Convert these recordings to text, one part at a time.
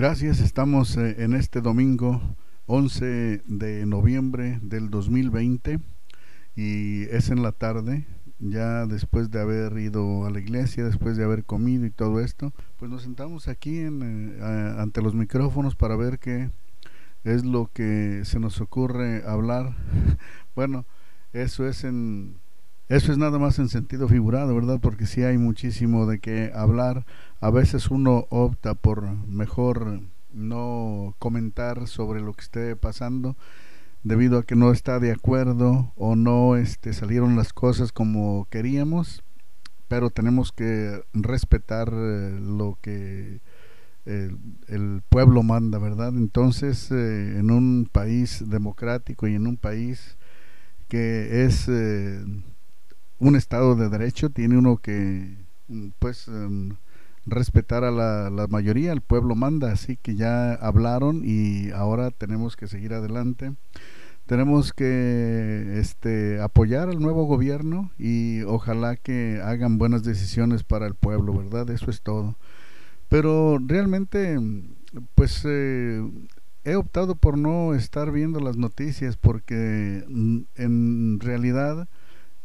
Gracias, estamos eh, en este domingo 11 de noviembre del 2020 y es en la tarde, ya después de haber ido a la iglesia, después de haber comido y todo esto, pues nos sentamos aquí en, eh, ante los micrófonos para ver qué es lo que se nos ocurre hablar. bueno, eso es en eso es nada más en sentido figurado, ¿verdad? Porque sí hay muchísimo de qué hablar. A veces uno opta por mejor no comentar sobre lo que esté pasando debido a que no está de acuerdo o no este, salieron las cosas como queríamos, pero tenemos que respetar eh, lo que el, pueblo manda, ¿verdad? Entonces, eh, en un país democrático y en un país que es eh, un Estado de Derecho, tiene uno que, pues, em, respetar a la, la, mayoría, el pueblo manda, así que ya hablaron y ahora tenemos que seguir adelante. Tenemos que este, apoyar al nuevo gobierno y ojalá que hagan buenas decisiones para el pueblo, ¿verdad? Eso es todo. Pero realmente, pues eh, he optado por no estar viendo las noticias porque mm, en realidad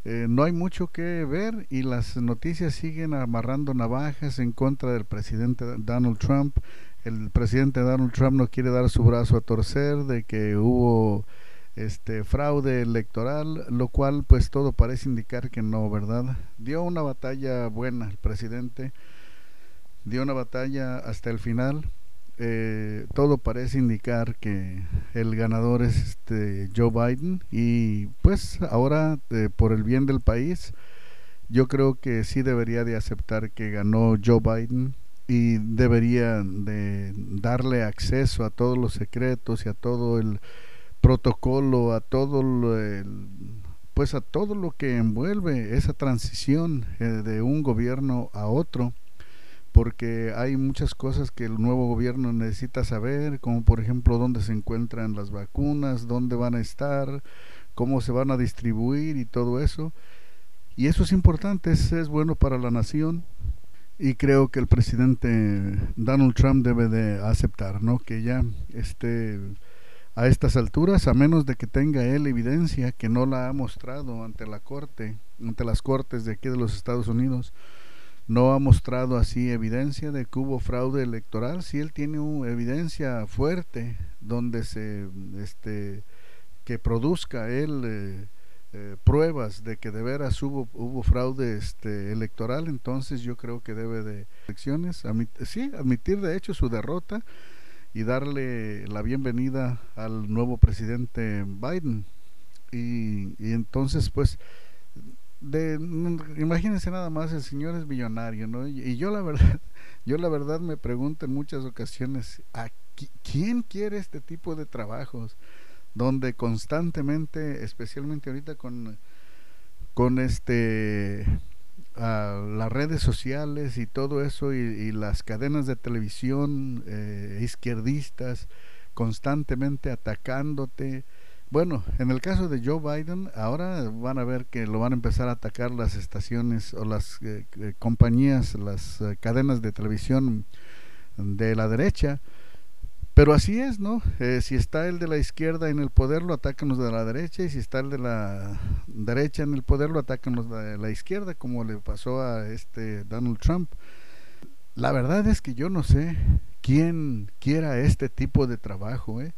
eh, no hay mucho que ver y las noticias siguen amarrando navajas en contra del presidente Donald Trump. El presidente Donald Trump no quiere dar su brazo a torcer de que hubo este fraude electoral, lo cual pues todo parece indicar que no, ¿verdad? Dio una batalla buena el presidente, dio una batalla hasta el final eh, todo parece indicar que el ganador es este Joe Biden. Y pues ahora eh, por el bien del país yo creo que sí debería de aceptar que ganó Joe Biden y debería de darle acceso a todos los secretos y a todo el protocolo, a todo el, pues a todo lo que envuelve esa transición eh, de un gobierno a otro porque hay muchas cosas que el nuevo gobierno necesita saber, como por ejemplo dónde se encuentran las vacunas, dónde van a estar, cómo se van a distribuir y todo eso. Y eso es importante, es, bueno para la nación y creo que el presidente Donald Trump debe de aceptar, ¿no? Que ya esté a estas alturas, a menos de que tenga él evidencia que no la ha mostrado ante la corte, ante las cortes de aquí de los Estados Unidos, no ha mostrado así evidencia de que hubo fraude electoral, si él tiene una evidencia fuerte donde se este que produzca él eh, eh, pruebas de que de veras hubo, hubo fraude este electoral, entonces yo creo que debe de elecciones, sí, admitir de hecho su derrota y darle la bienvenida al nuevo presidente Biden. Y, y entonces pues de imagínense nada más el señor es millonario no y, yo la verdad yo la verdad me pregunto en muchas ocasiones a quién quiere este tipo de trabajos donde constantemente especialmente ahorita con con este las redes sociales y todo eso y, las cadenas de televisión eh, izquierdistas constantemente atacándote bueno, en el caso de Joe Biden, ahora van a ver que lo van a empezar a atacar las estaciones o las eh, eh, compañías, las eh, cadenas de televisión de la derecha. Pero así es, ¿no? si está el de la izquierda en el poder, lo atacan los de la derecha, y si está el de la derecha en el poder, lo atacan los de la izquierda, como le pasó a este Donald Trump. La verdad es que yo no sé quién quiera este tipo de trabajo, ¿eh?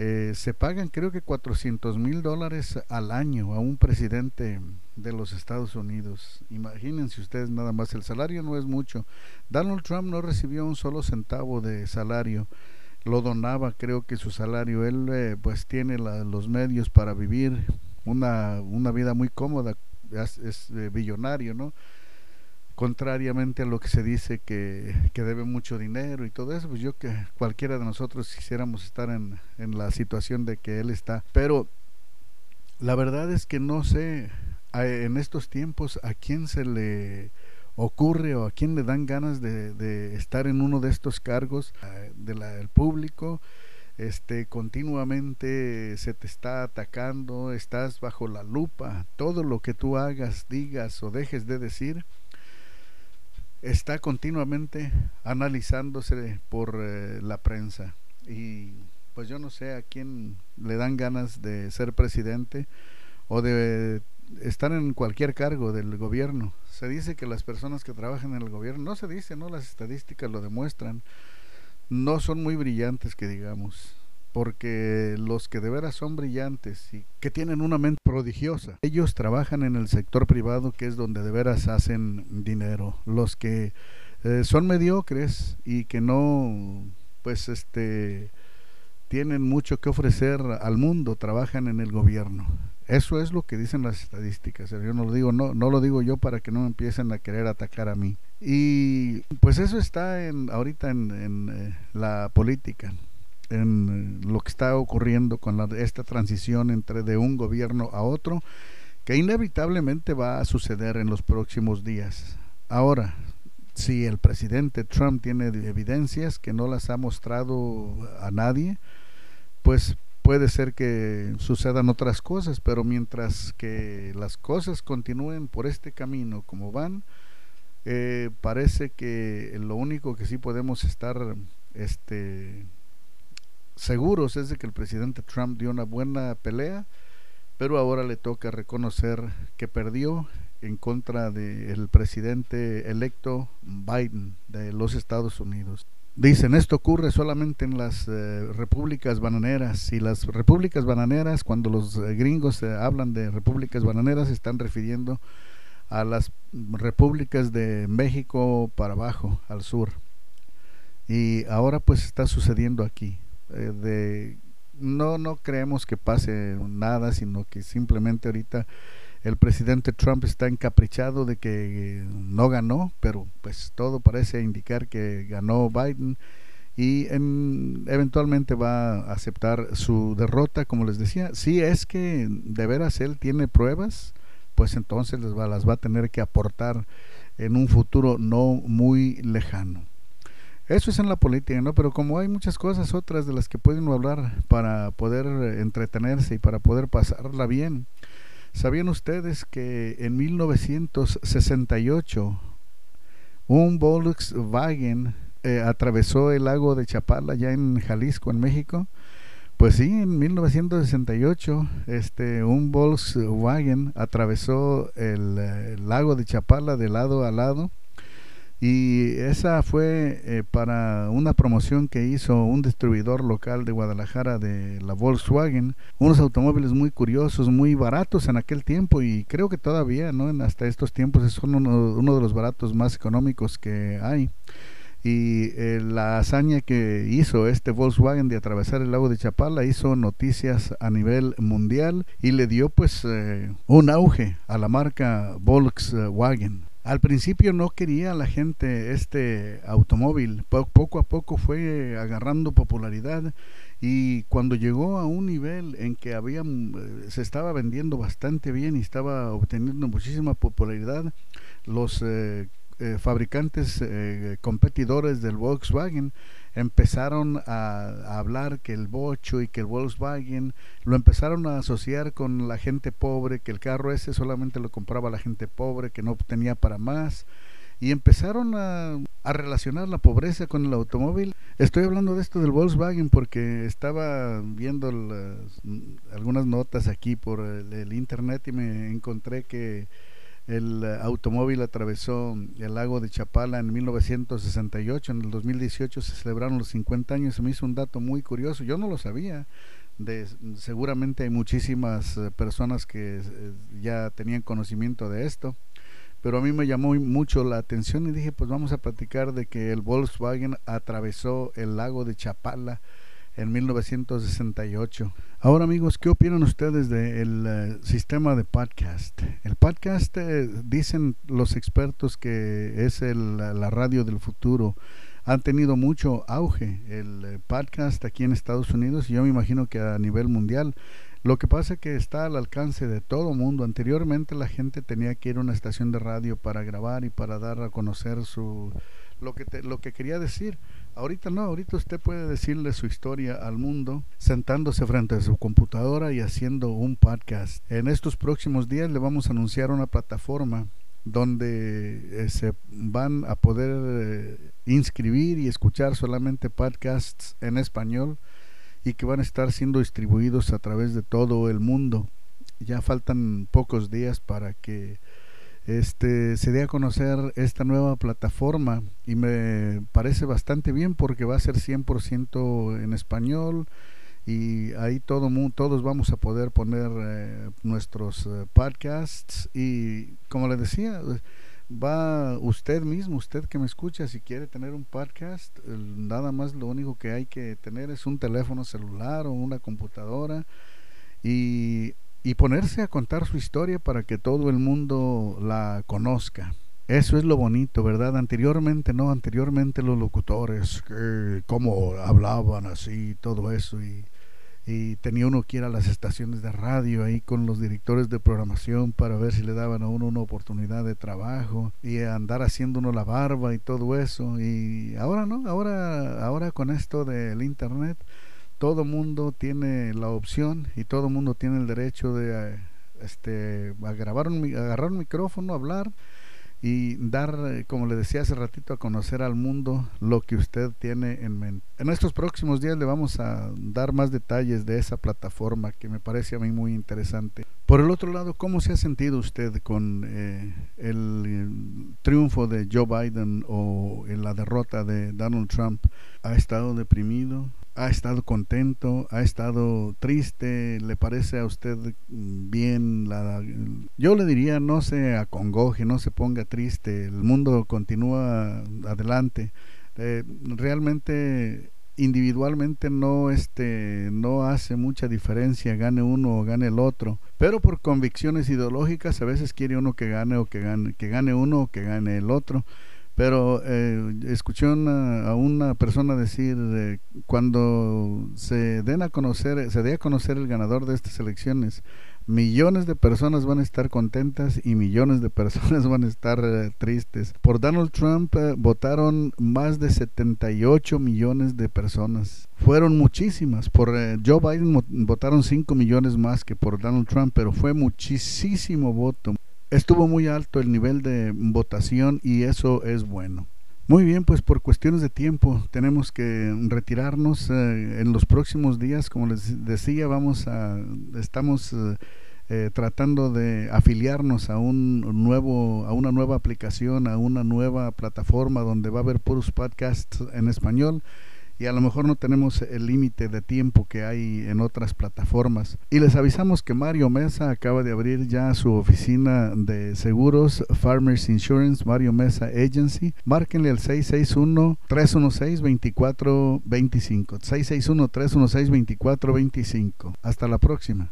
Eh, se pagan creo que 400 mil dólares al año a un presidente de los Estados Unidos. Imagínense ustedes nada más, el salario no es mucho. Donald Trump no recibió un solo centavo de salario, lo donaba creo que su salario. Él eh, pues tiene los medios para vivir una, una vida muy cómoda, es, es eh, billonario, ¿no? Contrariamente a lo que se dice que, que, debe mucho dinero y todo eso, pues yo que cualquiera de nosotros quisiéramos estar en, en la situación de que él está. Pero la verdad es que no sé en estos tiempos a quién se le ocurre o a quién le dan ganas de, de estar en uno de estos cargos del público este continuamente se te está atacando, estás bajo la lupa, todo lo que tú hagas, digas o dejes de decir está continuamente analizándose por eh, la prensa y pues yo no sé a quién le dan ganas de ser presidente o de estar en cualquier cargo del gobierno. Se dice que las personas que trabajan en el gobierno, no se dice, no las estadísticas lo demuestran, no son muy brillantes que digamos porque los que de veras son brillantes y que tienen una mente prodigiosa, ellos trabajan en el sector privado que es donde de veras hacen dinero. Los que eh, son mediocres y que no, pues este, tienen mucho que ofrecer al mundo, trabajan en el gobierno. Eso es lo que dicen las estadísticas. Yo no lo digo, no, no lo digo yo para que no empiecen a querer atacar a mí. Y pues eso está en, ahorita en, eh, la política en lo que está ocurriendo con esta transición entre de un gobierno a otro, que inevitablemente va a suceder en los próximos días. Ahora, si el presidente Trump tiene evidencias que no las ha mostrado a nadie, pues puede ser que sucedan otras cosas, pero mientras que las cosas continúen por este camino como van, eh, parece que lo único que sí podemos estar este, seguros es de que el presidente Trump dio una buena pelea, pero ahora le toca reconocer que perdió en contra del presidente electo Biden de los Estados Unidos. Dicen, esto ocurre solamente en las eh, repúblicas bananeras y las repúblicas bananeras, cuando los eh, gringos eh, hablan de repúblicas bananeras, se están refiriendo a las repúblicas de México para abajo, al sur. Y ahora pues está sucediendo aquí. Eh, de no no creemos que pase nada sino que simplemente ahorita el presidente Trump está encaprichado de que no ganó pero pues todo parece indicar que ganó Biden y eventualmente va a aceptar su derrota como les decía. Si es que de veras él tiene pruebas pues entonces les va, las va a tener que aportar en un futuro no muy lejano eso es en la política, ¿no? Pero como hay muchas cosas otras de las que pueden hablar para poder entretenerse y para poder pasarla bien. ¿Sabían ustedes que en 1968 un Volkswagen eh, atravesó el lago de Chapala ya en Jalisco, en México? Pues sí, en 1968 este, un Volkswagen atravesó el, el lago de Chapala de lado a lado y esa fue eh, para una promoción que hizo un distribuidor local de Guadalajara de la Volkswagen, unos automóviles muy curiosos, muy baratos en aquel tiempo y creo que todavía, ¿no? hasta estos tiempos son uno, uno de los baratos más económicos que hay. Y eh, la hazaña que hizo este Volkswagen de atravesar el lago de Chapala hizo noticias a nivel mundial y le dio pues eh, un auge a la marca Volkswagen. Al principio no quería la gente este automóvil, poco a poco fue agarrando popularidad y cuando llegó a un nivel en que había, eh, se estaba vendiendo bastante bien y estaba obteniendo muchísima popularidad, los eh, eh, fabricantes competidores del Volkswagen empezaron a, hablar que el Bocho y que el Volkswagen lo empezaron a asociar con la gente pobre, que el carro ese solamente lo compraba la gente pobre, que no tenía para más. Y empezaron a, a relacionar la pobreza con el automóvil. Estoy hablando de esto del Volkswagen porque estaba viendo algunas notas aquí por el internet y me encontré que el eh, automóvil atravesó el lago de Chapala en 1968. En el 2018 se celebraron los 50 años. Se me hizo un dato muy curioso. Yo no lo sabía. De, seguramente hay muchísimas eh, personas que eh, ya tenían conocimiento de esto. Pero a mí me llamó mucho la atención y dije, pues vamos a platicar de que el Volkswagen atravesó el lago de Chapala en 1968. Ahora amigos, ¿qué opinan ustedes del eh, sistema de podcast? El podcast eh, dicen los expertos que es la radio del futuro. Han tenido mucho auge el eh, podcast aquí en Estados Unidos y yo me imagino que a nivel mundial. Lo que pasa es que está al alcance de todo mundo. Anteriormente la gente tenía que ir a una estación de radio para grabar y para dar a conocer su lo que lo que quería decir. Ahorita no, ahorita usted puede decirle su historia al mundo sentándose frente a su computadora y haciendo un podcast. En estos próximos días le vamos a anunciar una plataforma donde eh, se van a poder eh, inscribir y escuchar solamente podcasts en español y que van a estar siendo distribuidos a través de todo el mundo. Ya faltan pocos días para que este se dé a conocer esta nueva plataforma y me parece bastante bien porque va a ser 100% en español y ahí todo todos vamos a poder poner eh, nuestros eh, podcasts y como le decía va usted mismo usted que me escucha si quiere tener un podcast nada más lo único que hay que tener es un teléfono celular o una computadora y y ponerse a contar su historia para que todo el mundo la conozca. Eso es lo bonito, ¿verdad? Anteriormente no, anteriormente los locutores, que, cómo hablaban así, todo eso, y, y tenía uno que ir a las estaciones de radio ahí con los directores de programación para ver si le daban a uno una oportunidad de trabajo y andar haciendo uno la barba y todo eso. Y ahora no, ahora, ahora con esto del internet, todo mundo tiene la opción y todo mundo tiene el derecho de eh, este, grabar un, agarrar un micrófono, hablar y dar, eh, como le decía hace ratito, a conocer al mundo lo que usted tiene en mente. En estos próximos días le vamos a dar más detalles de esa plataforma que me parece a mí muy interesante. Por el otro lado, ¿cómo se ha sentido usted con eh, el, triunfo de Joe Biden o en la derrota de Donald Trump? ¿Ha estado deprimido? Ha estado contento, ha estado triste, le parece a usted bien la yo le diría no se acongoje, no se ponga triste, el mundo continúa adelante. Eh, realmente individualmente no este no hace mucha diferencia gane uno o gane el otro pero por convicciones ideológicas a veces quiere uno que gane o que gane que gane uno o que gane el otro pero eh, escuché a una persona decir eh, cuando se den a conocer se dé a conocer el ganador de estas elecciones millones de personas van a estar contentas y millones de personas van a estar eh, tristes. Por Donald Trump eh, votaron más de 78 millones de personas. Fueron muchísimas. Por Joe Biden votaron 5 millones más que por Donald Trump pero fue muchísimo voto estuvo muy alto el nivel de votación y eso es bueno. Muy bien, pues por cuestiones de tiempo tenemos que retirarnos eh, en los próximos días, como les decía, vamos a estamos eh, eh, tratando de afiliarnos a un nuevo a una nueva aplicación, a una nueva plataforma donde va a haber puros podcasts en español y a lo mejor no tenemos el límite de tiempo que hay en otras plataformas. Y les avisamos que Mario Mesa acaba de abrir ya su oficina de seguros Farmers Insurance Mario Mesa Agency. Márquenle al 661-316-2425. 661-316-2425. Hasta la próxima.